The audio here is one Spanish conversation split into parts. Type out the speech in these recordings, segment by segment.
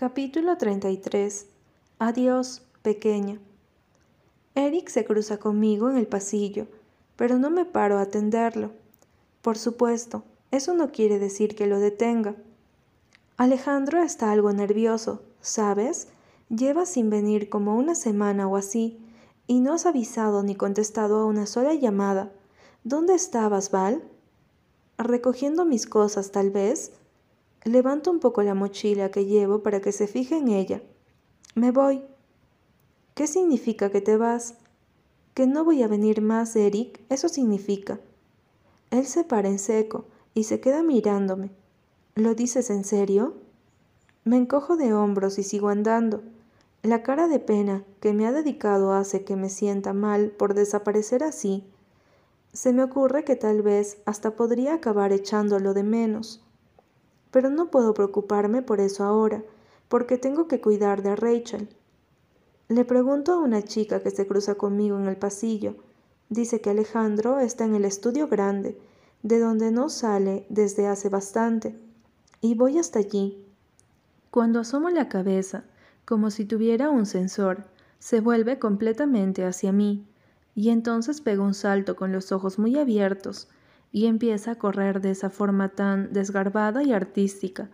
Capítulo 33 Adiós, pequeña. Eric se cruza conmigo en el pasillo, pero no me paro a atenderlo. Por supuesto, eso no quiere decir que lo detenga. Alejandro está algo nervioso, ¿sabes? Lleva sin venir como una semana o así, y no has avisado ni contestado a una sola llamada. ¿Dónde estabas, Val? Recogiendo mis cosas, tal vez. Levanto un poco la mochila que llevo para que se fije en ella. Me voy. ¿Qué significa que te vas? Que no voy a venir más, Eric, eso significa. Él se para en seco y se queda mirándome. ¿Lo dices en serio? Me encojo de hombros y sigo andando. La cara de pena que me ha dedicado hace que me sienta mal por desaparecer así. Se me ocurre que tal vez hasta podría acabar echándolo de menos. Pero no puedo preocuparme por eso ahora, porque tengo que cuidar de Rachel. Le pregunto a una chica que se cruza conmigo en el pasillo. Dice que Alejandro está en el estudio grande, de donde no sale desde hace bastante, y voy hasta allí. Cuando asomo la cabeza, como si tuviera un sensor, se vuelve completamente hacia mí, y entonces pega un salto con los ojos muy abiertos, y empieza a correr de esa forma tan desgarbada y artística,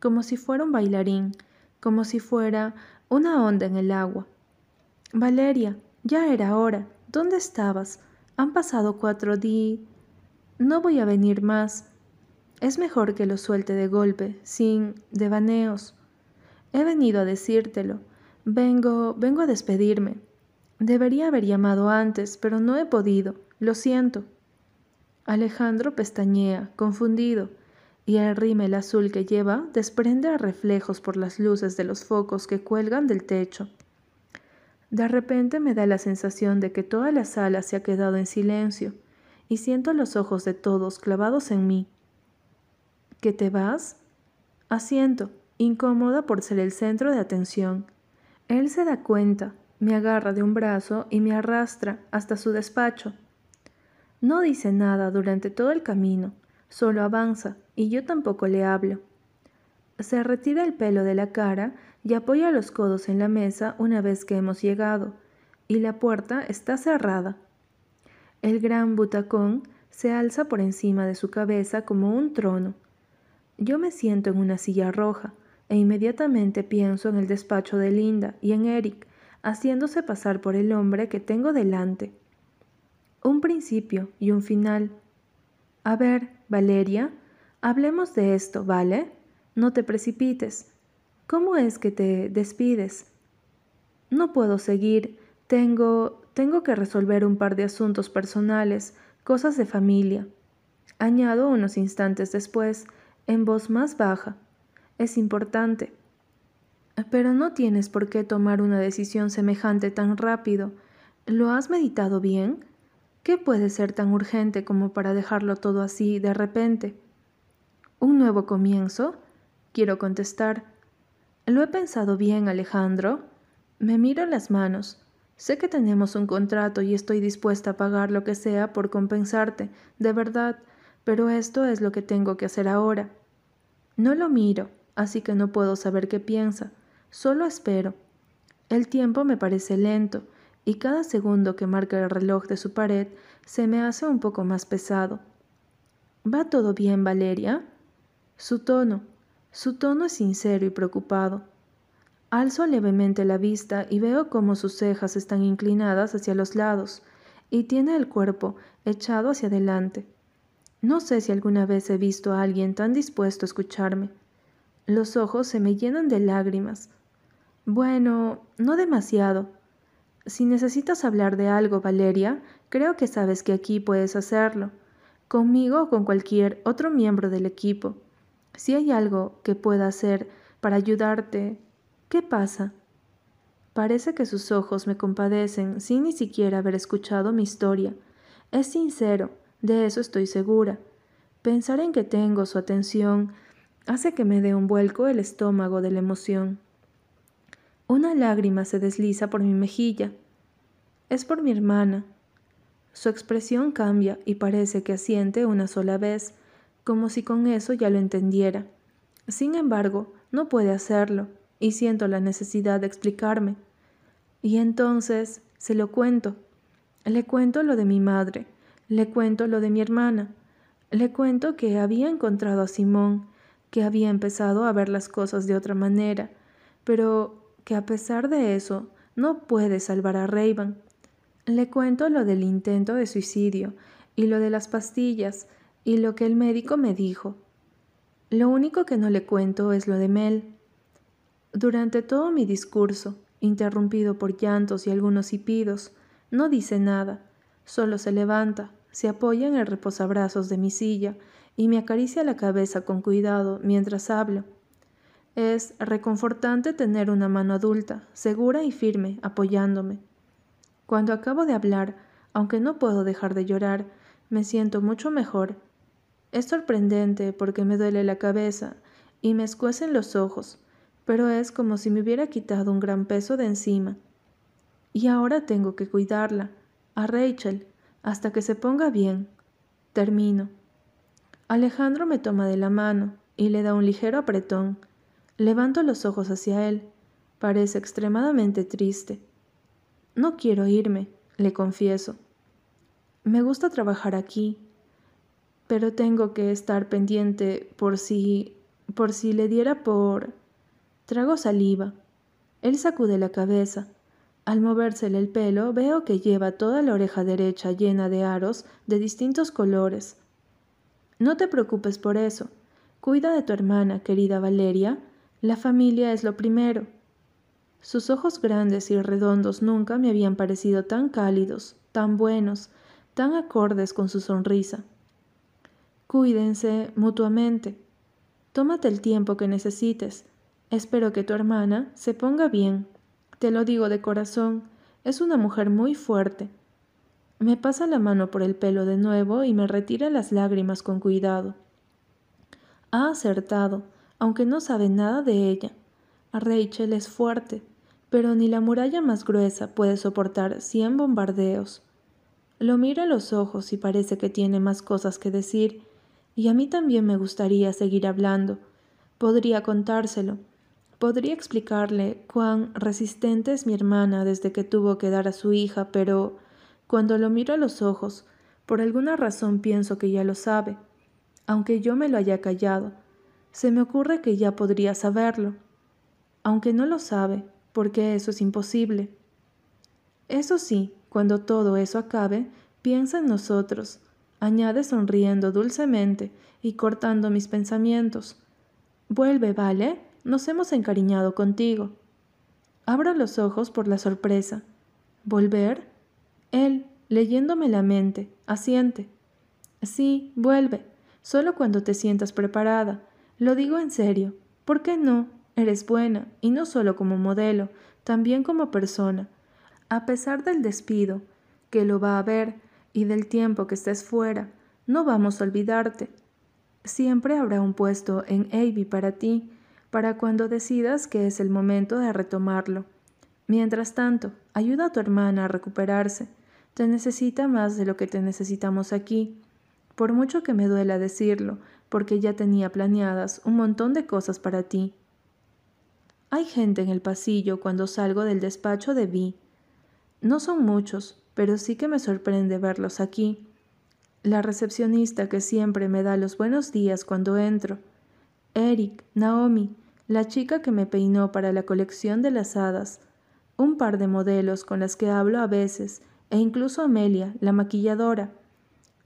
como si fuera un bailarín, como si fuera una onda en el agua. Valeria, ya era hora. ¿Dónde estabas? Han pasado cuatro días. No voy a venir más. Es mejor que lo suelte de golpe, sin devaneos. He venido a decírtelo. Vengo, vengo a despedirme. Debería haber llamado antes, pero no he podido. Lo siento. Alejandro pestañea, confundido, y el rímel azul que lleva desprende reflejos por las luces de los focos que cuelgan del techo. De repente me da la sensación de que toda la sala se ha quedado en silencio, y siento los ojos de todos clavados en mí. ¿Que te vas? Asiento, incómoda por ser el centro de atención. Él se da cuenta, me agarra de un brazo y me arrastra hasta su despacho. No dice nada durante todo el camino, solo avanza, y yo tampoco le hablo. Se retira el pelo de la cara y apoya los codos en la mesa una vez que hemos llegado, y la puerta está cerrada. El gran butacón se alza por encima de su cabeza como un trono. Yo me siento en una silla roja, e inmediatamente pienso en el despacho de Linda y en Eric, haciéndose pasar por el hombre que tengo delante un principio y un final. A ver, Valeria, hablemos de esto, ¿vale? No te precipites. ¿Cómo es que te despides? No puedo seguir. Tengo... tengo que resolver un par de asuntos personales, cosas de familia. Añado unos instantes después, en voz más baja. Es importante. Pero no tienes por qué tomar una decisión semejante tan rápido. ¿Lo has meditado bien? ¿Qué puede ser tan urgente como para dejarlo todo así de repente? ¿Un nuevo comienzo? Quiero contestar. Lo he pensado bien, Alejandro. Me miro las manos. Sé que tenemos un contrato y estoy dispuesta a pagar lo que sea por compensarte, de verdad, pero esto es lo que tengo que hacer ahora. No lo miro, así que no puedo saber qué piensa. Solo espero. El tiempo me parece lento y cada segundo que marca el reloj de su pared se me hace un poco más pesado. ¿Va todo bien, Valeria? Su tono, su tono es sincero y preocupado. Alzo levemente la vista y veo cómo sus cejas están inclinadas hacia los lados y tiene el cuerpo echado hacia adelante. No sé si alguna vez he visto a alguien tan dispuesto a escucharme. Los ojos se me llenan de lágrimas. Bueno, no demasiado, si necesitas hablar de algo, Valeria, creo que sabes que aquí puedes hacerlo, conmigo o con cualquier otro miembro del equipo. Si hay algo que pueda hacer para ayudarte, ¿qué pasa? Parece que sus ojos me compadecen sin ni siquiera haber escuchado mi historia. Es sincero, de eso estoy segura. Pensar en que tengo su atención hace que me dé un vuelco el estómago de la emoción. Una lágrima se desliza por mi mejilla. Es por mi hermana. Su expresión cambia y parece que asiente una sola vez, como si con eso ya lo entendiera. Sin embargo, no puede hacerlo. y siento la necesidad de explicarme. Y entonces se lo cuento. Le cuento lo de mi madre, le cuento lo de mi hermana, le cuento que había encontrado a Simón, que había empezado a ver las cosas de otra manera, pero que a pesar de eso no puede salvar a Rayban. Le cuento lo del intento de suicidio y lo de las pastillas y lo que el médico me dijo. Lo único que no le cuento es lo de Mel. Durante todo mi discurso, interrumpido por llantos y algunos hipidos, no dice nada, solo se levanta, se apoya en el reposabrazos de mi silla y me acaricia la cabeza con cuidado mientras hablo. Es reconfortante tener una mano adulta, segura y firme, apoyándome. Cuando acabo de hablar, aunque no puedo dejar de llorar, me siento mucho mejor. Es sorprendente porque me duele la cabeza y me escuecen los ojos, pero es como si me hubiera quitado un gran peso de encima. Y ahora tengo que cuidarla, a Rachel, hasta que se ponga bien. Termino. Alejandro me toma de la mano y le da un ligero apretón. Levanto los ojos hacia él. Parece extremadamente triste. No quiero irme, le confieso. Me gusta trabajar aquí, pero tengo que estar pendiente por si... por si le diera por... Trago saliva. Él sacude la cabeza. Al movérsele el pelo veo que lleva toda la oreja derecha llena de aros de distintos colores. No te preocupes por eso. Cuida de tu hermana, querida Valeria, la familia es lo primero. Sus ojos grandes y redondos nunca me habían parecido tan cálidos, tan buenos, tan acordes con su sonrisa. Cuídense mutuamente. Tómate el tiempo que necesites. Espero que tu hermana se ponga bien. Te lo digo de corazón, es una mujer muy fuerte. Me pasa la mano por el pelo de nuevo y me retira las lágrimas con cuidado. Ha acertado aunque no sabe nada de ella. Rachel es fuerte, pero ni la muralla más gruesa puede soportar cien bombardeos. Lo miro a los ojos y parece que tiene más cosas que decir, y a mí también me gustaría seguir hablando. Podría contárselo, podría explicarle cuán resistente es mi hermana desde que tuvo que dar a su hija, pero cuando lo miro a los ojos, por alguna razón pienso que ya lo sabe, aunque yo me lo haya callado se me ocurre que ya podría saberlo, aunque no lo sabe, porque eso es imposible. Eso sí, cuando todo eso acabe, piensa en nosotros, añade sonriendo dulcemente y cortando mis pensamientos. Vuelve, ¿vale? Nos hemos encariñado contigo. Abro los ojos por la sorpresa. ¿Volver? Él, leyéndome la mente, asiente. Sí, vuelve, solo cuando te sientas preparada, lo digo en serio. ¿Por qué no? Eres buena, y no solo como modelo, también como persona. A pesar del despido, que lo va a haber, y del tiempo que estés fuera, no vamos a olvidarte. Siempre habrá un puesto en Abbey para ti, para cuando decidas que es el momento de retomarlo. Mientras tanto, ayuda a tu hermana a recuperarse. Te necesita más de lo que te necesitamos aquí. Por mucho que me duela decirlo, porque ya tenía planeadas un montón de cosas para ti. Hay gente en el pasillo cuando salgo del despacho de Vi. No son muchos, pero sí que me sorprende verlos aquí. La recepcionista que siempre me da los buenos días cuando entro. Eric, Naomi, la chica que me peinó para la colección de las hadas, un par de modelos con las que hablo a veces, e incluso Amelia, la maquilladora.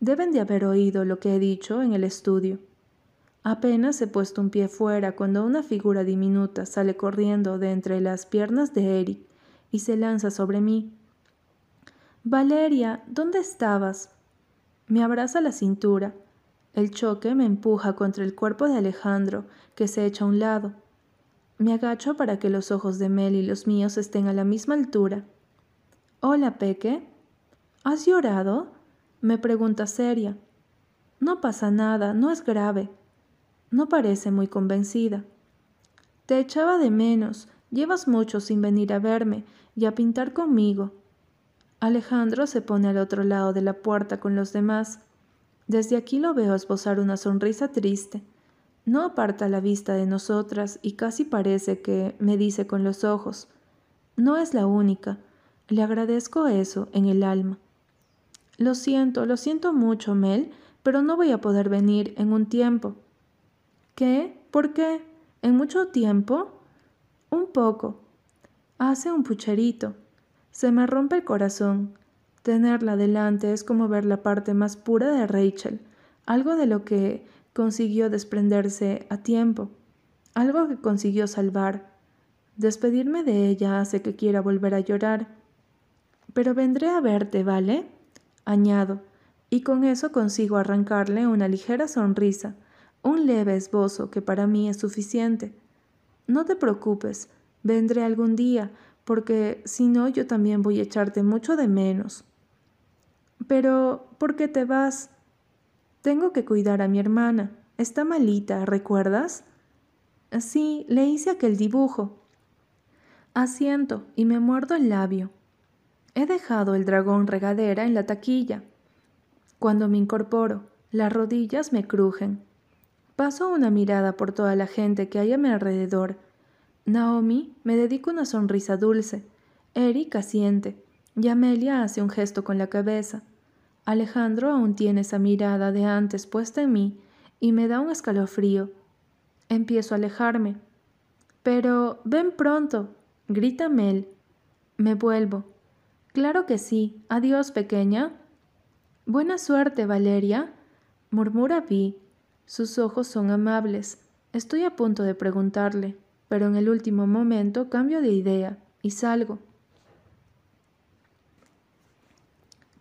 Deben de haber oído lo que he dicho en el estudio. Apenas he puesto un pie fuera cuando una figura diminuta sale corriendo de entre las piernas de Eric y se lanza sobre mí. Valeria, ¿dónde estabas? Me abraza la cintura. El choque me empuja contra el cuerpo de Alejandro, que se echa a un lado. Me agacho para que los ojos de Mel y los míos estén a la misma altura. Hola, Peque. ¿Has llorado? me pregunta seria. No pasa nada, no es grave. No parece muy convencida. Te echaba de menos. Llevas mucho sin venir a verme y a pintar conmigo. Alejandro se pone al otro lado de la puerta con los demás. Desde aquí lo veo esbozar una sonrisa triste. No aparta la vista de nosotras y casi parece que me dice con los ojos, no es la única, le agradezco eso en el alma. Lo siento, lo siento mucho, Mel, pero no voy a poder venir en un tiempo. ¿Qué? ¿Por qué? ¿En mucho tiempo? Un poco. Hace un pucherito. Se me rompe el corazón. Tenerla delante es como ver la parte más pura de Rachel, algo de lo que consiguió desprenderse a tiempo, algo que consiguió salvar. Despedirme de ella hace que quiera volver a llorar. Pero vendré a verte, ¿vale? añado, y con eso consigo arrancarle una ligera sonrisa, un leve esbozo que para mí es suficiente. No te preocupes, vendré algún día, porque si no yo también voy a echarte mucho de menos. Pero, ¿por qué te vas? Tengo que cuidar a mi hermana. Está malita, ¿recuerdas? Sí, le hice aquel dibujo. Asiento y me muerdo el labio. He dejado el dragón regadera en la taquilla. Cuando me incorporo, las rodillas me crujen. Paso una mirada por toda la gente que hay a mi alrededor. Naomi me dedica una sonrisa dulce. Eric asiente. Y Amelia hace un gesto con la cabeza. Alejandro aún tiene esa mirada de antes puesta en mí y me da un escalofrío. Empiezo a alejarme. Pero ven pronto, grita Mel. Me vuelvo. Claro que sí. Adiós, pequeña. Buena suerte, Valeria, murmura Vi. Sus ojos son amables. Estoy a punto de preguntarle, pero en el último momento cambio de idea y salgo.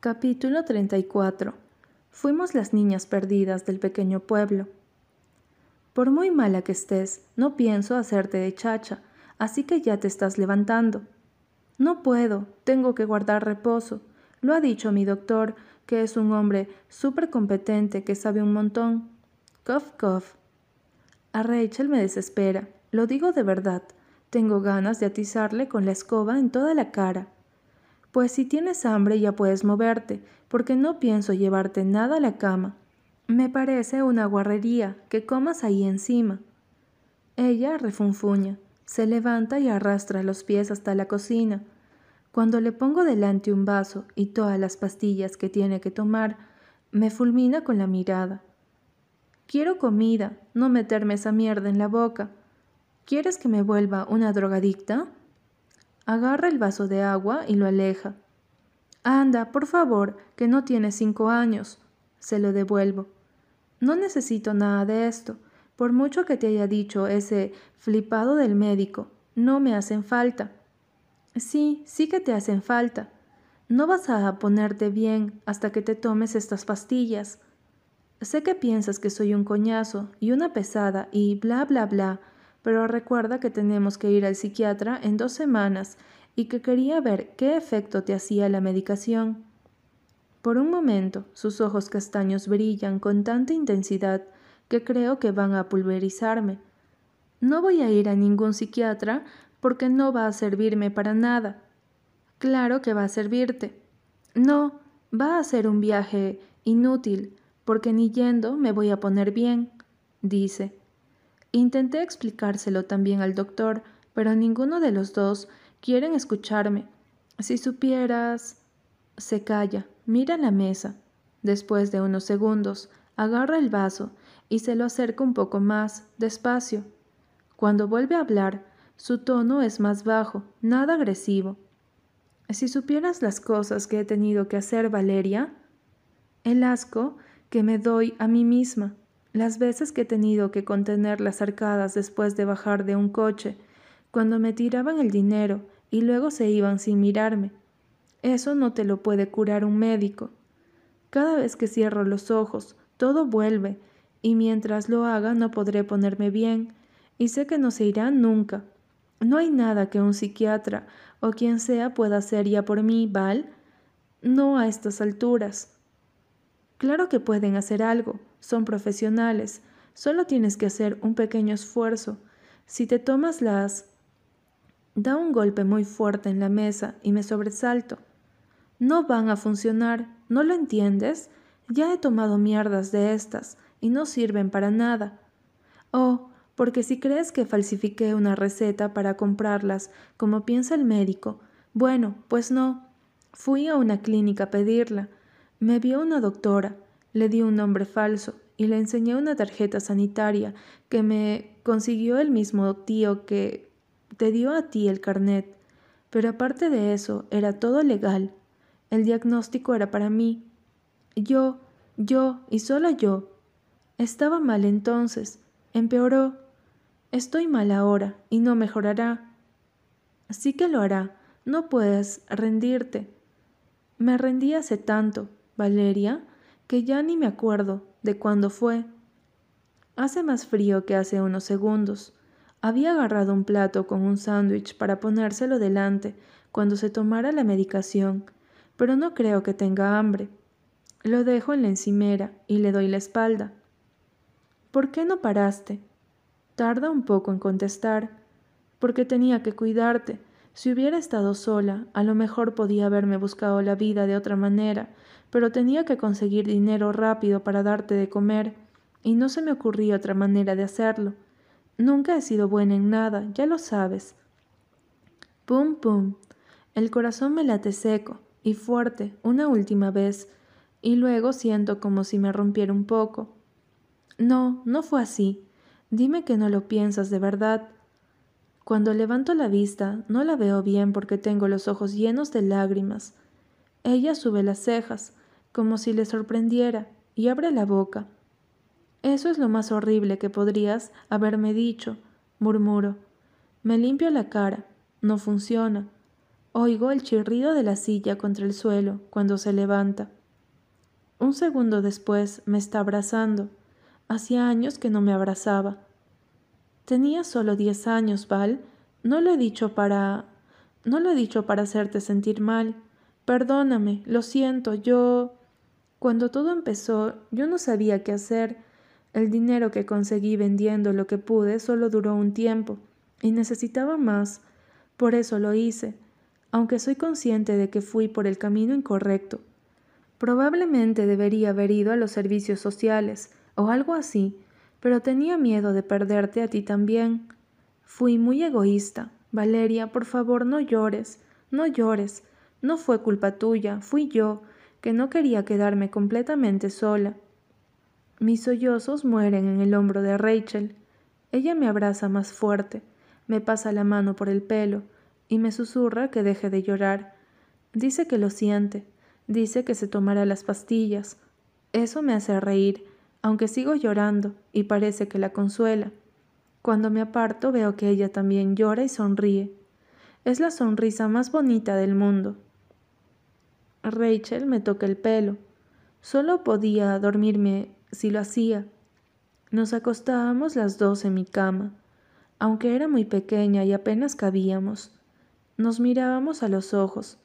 Capítulo 34. Fuimos las niñas perdidas del pequeño pueblo. Por muy mala que estés, no pienso hacerte de chacha, así que ya te estás levantando. No puedo, tengo que guardar reposo. Lo ha dicho mi doctor, que es un hombre súper competente que sabe un montón. A Rachel me desespera, lo digo de verdad. Tengo ganas de atizarle con la escoba en toda la cara. Pues si tienes hambre ya puedes moverte, porque no pienso llevarte nada a la cama. Me parece una guarrería que comas ahí encima. Ella refunfuña. Se levanta y arrastra los pies hasta la cocina. Cuando le pongo delante un vaso y todas las pastillas que tiene que tomar, me fulmina con la mirada. Quiero comida, no meterme esa mierda en la boca. ¿Quieres que me vuelva una drogadicta? Agarra el vaso de agua y lo aleja. Anda, por favor, que no tienes cinco años. Se lo devuelvo. No necesito nada de esto. Por mucho que te haya dicho ese flipado del médico, no me hacen falta. Sí, sí que te hacen falta. No vas a ponerte bien hasta que te tomes estas pastillas. Sé que piensas que soy un coñazo y una pesada y bla bla bla, pero recuerda que tenemos que ir al psiquiatra en dos semanas y que quería ver qué efecto te hacía la medicación. Por un momento sus ojos castaños brillan con tanta intensidad que creo que van a pulverizarme. No voy a ir a ningún psiquiatra porque no va a servirme para nada. Claro que va a servirte. No, va a ser un viaje inútil, porque ni yendo me voy a poner bien, dice. Intenté explicárselo también al doctor, pero ninguno de los dos quieren escucharme. Si supieras... Se calla, mira la mesa. Después de unos segundos, agarra el vaso y se lo acerca un poco más, despacio. Cuando vuelve a hablar, su tono es más bajo, nada agresivo. Si supieras las cosas que he tenido que hacer, Valeria, el asco que me doy a mí misma, las veces que he tenido que contener las arcadas después de bajar de un coche, cuando me tiraban el dinero y luego se iban sin mirarme. Eso no te lo puede curar un médico. Cada vez que cierro los ojos, todo vuelve, y mientras lo haga no podré ponerme bien, y sé que no se irá nunca. No hay nada que un psiquiatra o quien sea pueda hacer ya por mí, Val. No a estas alturas. Claro que pueden hacer algo, son profesionales, solo tienes que hacer un pequeño esfuerzo. Si te tomas las... Da un golpe muy fuerte en la mesa y me sobresalto. No van a funcionar, ¿no lo entiendes? Ya he tomado mierdas de estas y no sirven para nada. Oh, porque si crees que falsifiqué una receta para comprarlas, como piensa el médico, bueno, pues no. Fui a una clínica a pedirla. Me vio una doctora, le di un nombre falso y le enseñé una tarjeta sanitaria que me consiguió el mismo tío que te dio a ti el carnet. Pero aparte de eso, era todo legal. El diagnóstico era para mí. Yo, yo y solo yo. Estaba mal entonces. Empeoró. Estoy mal ahora y no mejorará. Sí que lo hará. No puedes rendirte. Me rendí hace tanto, Valeria, que ya ni me acuerdo de cuándo fue. Hace más frío que hace unos segundos. Había agarrado un plato con un sándwich para ponérselo delante cuando se tomara la medicación, pero no creo que tenga hambre. Lo dejo en la encimera y le doy la espalda. ¿Por qué no paraste? Tarda un poco en contestar. Porque tenía que cuidarte. Si hubiera estado sola, a lo mejor podía haberme buscado la vida de otra manera, pero tenía que conseguir dinero rápido para darte de comer, y no se me ocurría otra manera de hacerlo. Nunca he sido buena en nada, ya lo sabes. Pum, pum. El corazón me late seco y fuerte una última vez, y luego siento como si me rompiera un poco. No, no fue así. Dime que no lo piensas de verdad. Cuando levanto la vista, no la veo bien porque tengo los ojos llenos de lágrimas. Ella sube las cejas, como si le sorprendiera, y abre la boca. Eso es lo más horrible que podrías haberme dicho, murmuro. Me limpio la cara. No funciona. Oigo el chirrido de la silla contra el suelo cuando se levanta. Un segundo después me está abrazando. Hacía años que no me abrazaba. Tenía solo diez años, Val. No lo he dicho para. No lo he dicho para hacerte sentir mal. Perdóname, lo siento, yo. Cuando todo empezó, yo no sabía qué hacer. El dinero que conseguí vendiendo lo que pude solo duró un tiempo, y necesitaba más. Por eso lo hice, aunque soy consciente de que fui por el camino incorrecto. Probablemente debería haber ido a los servicios sociales, o algo así, pero tenía miedo de perderte a ti también. Fui muy egoísta. Valeria, por favor, no llores, no llores. No fue culpa tuya, fui yo, que no quería quedarme completamente sola. Mis sollozos mueren en el hombro de Rachel. Ella me abraza más fuerte, me pasa la mano por el pelo y me susurra que deje de llorar. Dice que lo siente, dice que se tomará las pastillas. Eso me hace reír, aunque sigo llorando y parece que la consuela. Cuando me aparto veo que ella también llora y sonríe. Es la sonrisa más bonita del mundo. Rachel me toca el pelo. Solo podía dormirme si lo hacía. Nos acostábamos las dos en mi cama, aunque era muy pequeña y apenas cabíamos. Nos mirábamos a los ojos.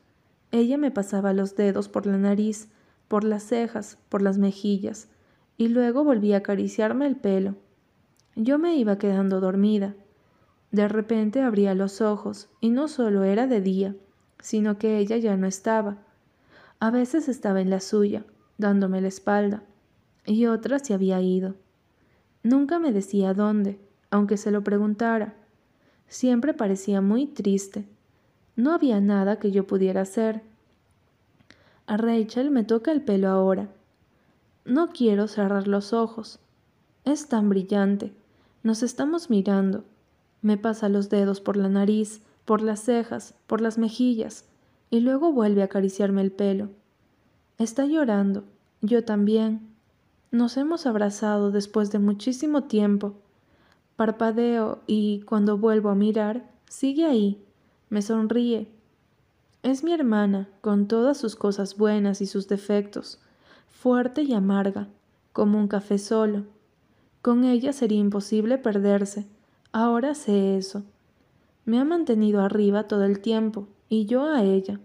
Ella me pasaba los dedos por la nariz, por las cejas, por las mejillas, y luego volvía a acariciarme el pelo. Yo me iba quedando dormida. De repente abría los ojos, y no solo era de día, sino que ella ya no estaba. A veces estaba en la suya, dándome la espalda, y otra se había ido. Nunca me decía dónde, aunque se lo preguntara. Siempre parecía muy triste. No había nada que yo pudiera hacer. A Rachel me toca el pelo ahora. No quiero cerrar los ojos. Es tan brillante. Nos estamos mirando. Me pasa los dedos por la nariz, por las cejas, por las mejillas, y luego vuelve a acariciarme el pelo. Está llorando. Yo también. Nos hemos abrazado después de muchísimo tiempo. Parpadeo y, cuando vuelvo a mirar, sigue ahí. Me sonríe. Es mi hermana, con todas sus cosas buenas y sus defectos, fuerte y amarga, como un café solo. Con ella sería imposible perderse. Ahora sé eso. Me ha mantenido arriba todo el tiempo, y yo a ella.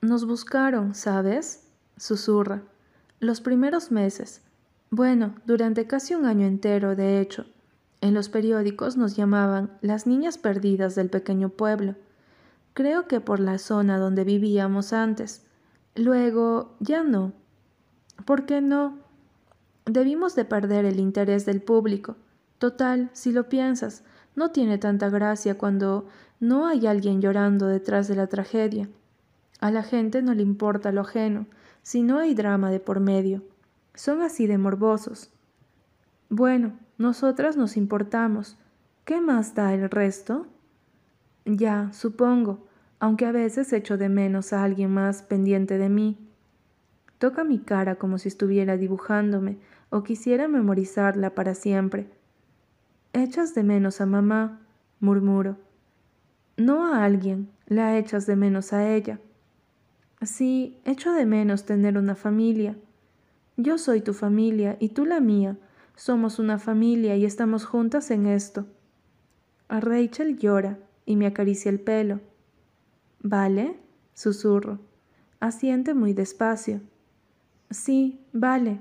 Nos buscaron, ¿sabes? susurra los primeros meses, bueno, durante casi un año entero, de hecho, en los periódicos nos llamaban las niñas perdidas del pequeño pueblo. Creo que por la zona donde vivíamos antes. Luego, ya no. ¿Por qué no? Debimos de perder el interés del público. Total, si lo piensas, no tiene tanta gracia cuando no hay alguien llorando detrás de la tragedia. A la gente no le importa lo ajeno, si no hay drama de por medio. Son así de morbosos. Bueno, nosotras nos importamos. ¿Qué más da el resto? Ya, supongo, aunque a veces echo de menos a alguien más pendiente de mí. Toca mi cara como si estuviera dibujándome o quisiera memorizarla para siempre. Echas de menos a mamá, murmuro. No a alguien, la echas de menos a ella. Sí, echo de menos tener una familia. Yo soy tu familia y tú la mía. Somos una familia y estamos juntas en esto. A Rachel llora y me acaricia el pelo. ¿Vale? susurro. Asiente muy despacio. Sí, vale.